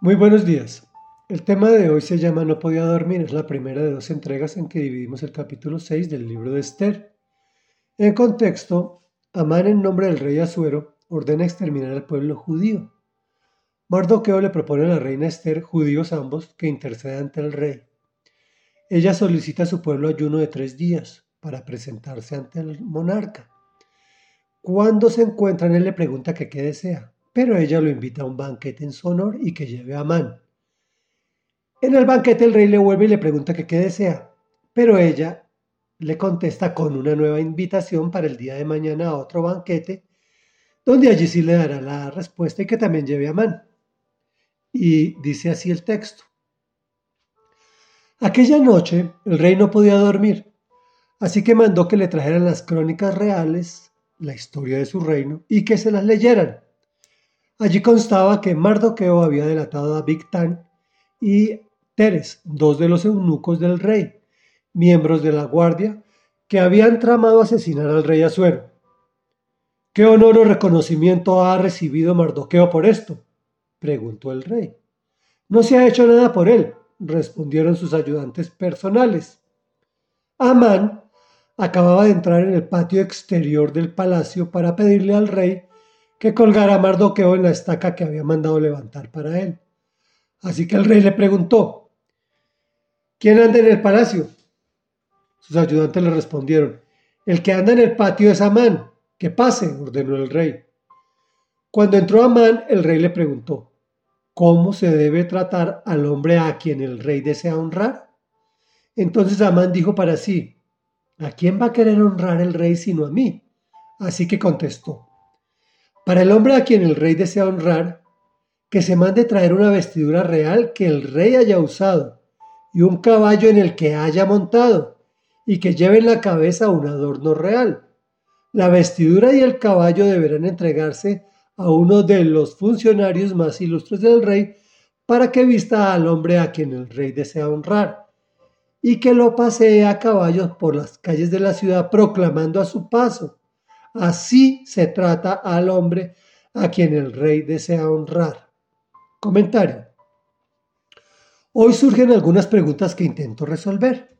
Muy buenos días. El tema de hoy se llama No podía dormir. Es la primera de dos entregas en que dividimos el capítulo 6 del libro de Esther. En contexto, Amán en nombre del rey Asuero ordena exterminar al pueblo judío. Mardoqueo le propone a la reina Esther, judíos ambos, que interceda ante el rey. Ella solicita a su pueblo ayuno de tres días para presentarse ante el monarca. Cuando se encuentran, él le pregunta que qué desea pero ella lo invita a un banquete en su honor y que lleve a Amán. En el banquete el rey le vuelve y le pregunta qué desea, pero ella le contesta con una nueva invitación para el día de mañana a otro banquete, donde allí sí le dará la respuesta y que también lleve a Amán. Y dice así el texto. Aquella noche el rey no podía dormir, así que mandó que le trajeran las crónicas reales, la historia de su reino, y que se las leyeran. Allí constaba que Mardoqueo había delatado a Bigtán y Teres, dos de los eunucos del rey, miembros de la guardia, que habían tramado asesinar al rey Asuero. ¿Qué honor o reconocimiento ha recibido Mardoqueo por esto? preguntó el rey. No se ha hecho nada por él, respondieron sus ayudantes personales. Amán acababa de entrar en el patio exterior del palacio para pedirle al rey que colgara a Mardoqueo en la estaca que había mandado levantar para él. Así que el rey le preguntó, ¿quién anda en el palacio? Sus ayudantes le respondieron, el que anda en el patio es Amán, que pase, ordenó el rey. Cuando entró Amán, el rey le preguntó, ¿cómo se debe tratar al hombre a quien el rey desea honrar? Entonces Amán dijo para sí, ¿a quién va a querer honrar el rey sino a mí? Así que contestó, para el hombre a quien el rey desea honrar, que se mande traer una vestidura real que el rey haya usado y un caballo en el que haya montado y que lleve en la cabeza un adorno real. La vestidura y el caballo deberán entregarse a uno de los funcionarios más ilustres del rey para que vista al hombre a quien el rey desea honrar y que lo pasee a caballo por las calles de la ciudad proclamando a su paso Así se trata al hombre a quien el rey desea honrar. Comentario. Hoy surgen algunas preguntas que intento resolver.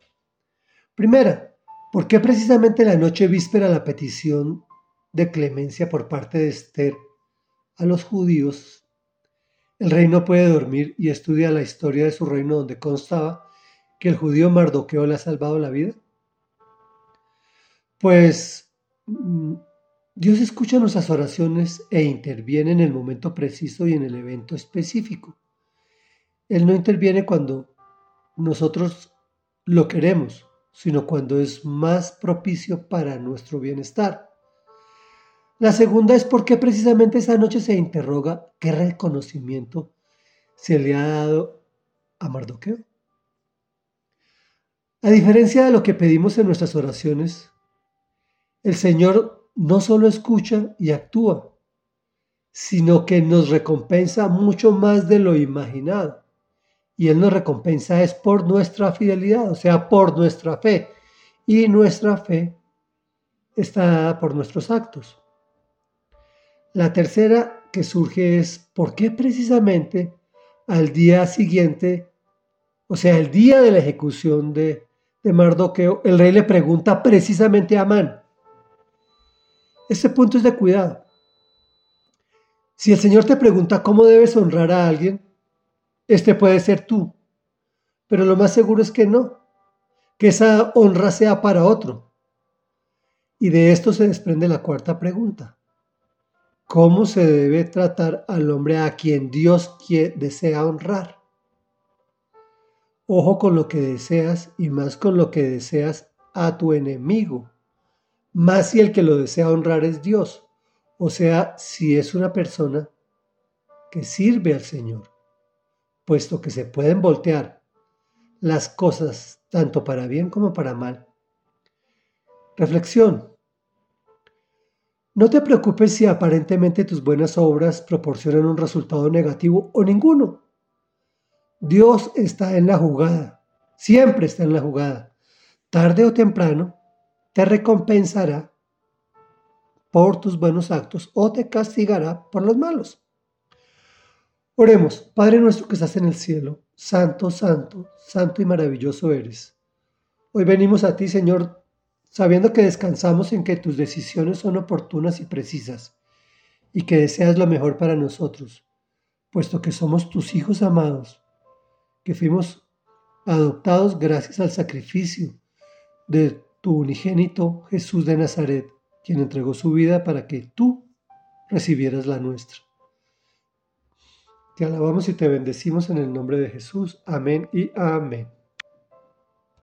Primera, ¿por qué precisamente la noche víspera la petición de clemencia por parte de Esther a los judíos? El rey no puede dormir y estudia la historia de su reino donde constaba que el judío Mardoqueo le ha salvado la vida. Pues mm, Dios escucha nuestras oraciones e interviene en el momento preciso y en el evento específico. Él no interviene cuando nosotros lo queremos, sino cuando es más propicio para nuestro bienestar. La segunda es por qué precisamente esa noche se interroga qué reconocimiento se le ha dado a Mardoqueo. A diferencia de lo que pedimos en nuestras oraciones, el Señor no solo escucha y actúa, sino que nos recompensa mucho más de lo imaginado. Y Él nos recompensa es por nuestra fidelidad, o sea, por nuestra fe. Y nuestra fe está dada por nuestros actos. La tercera que surge es por qué precisamente al día siguiente, o sea, el día de la ejecución de, de Mardoqueo, el rey le pregunta precisamente a Amán, este punto es de cuidado. Si el Señor te pregunta cómo debes honrar a alguien, este puede ser tú. Pero lo más seguro es que no, que esa honra sea para otro. Y de esto se desprende la cuarta pregunta. ¿Cómo se debe tratar al hombre a quien Dios desea honrar? Ojo con lo que deseas y más con lo que deseas a tu enemigo más si el que lo desea honrar es Dios, o sea, si es una persona que sirve al Señor, puesto que se pueden voltear las cosas tanto para bien como para mal. Reflexión. No te preocupes si aparentemente tus buenas obras proporcionan un resultado negativo o ninguno. Dios está en la jugada, siempre está en la jugada. Tarde o temprano, te recompensará por tus buenos actos o te castigará por los malos. Oremos, Padre nuestro que estás en el cielo, santo, santo, santo y maravilloso eres. Hoy venimos a ti, Señor, sabiendo que descansamos en que tus decisiones son oportunas y precisas, y que deseas lo mejor para nosotros, puesto que somos tus hijos amados, que fuimos adoptados gracias al sacrificio de tu unigénito Jesús de Nazaret, quien entregó su vida para que tú recibieras la nuestra. Te alabamos y te bendecimos en el nombre de Jesús. Amén y amén.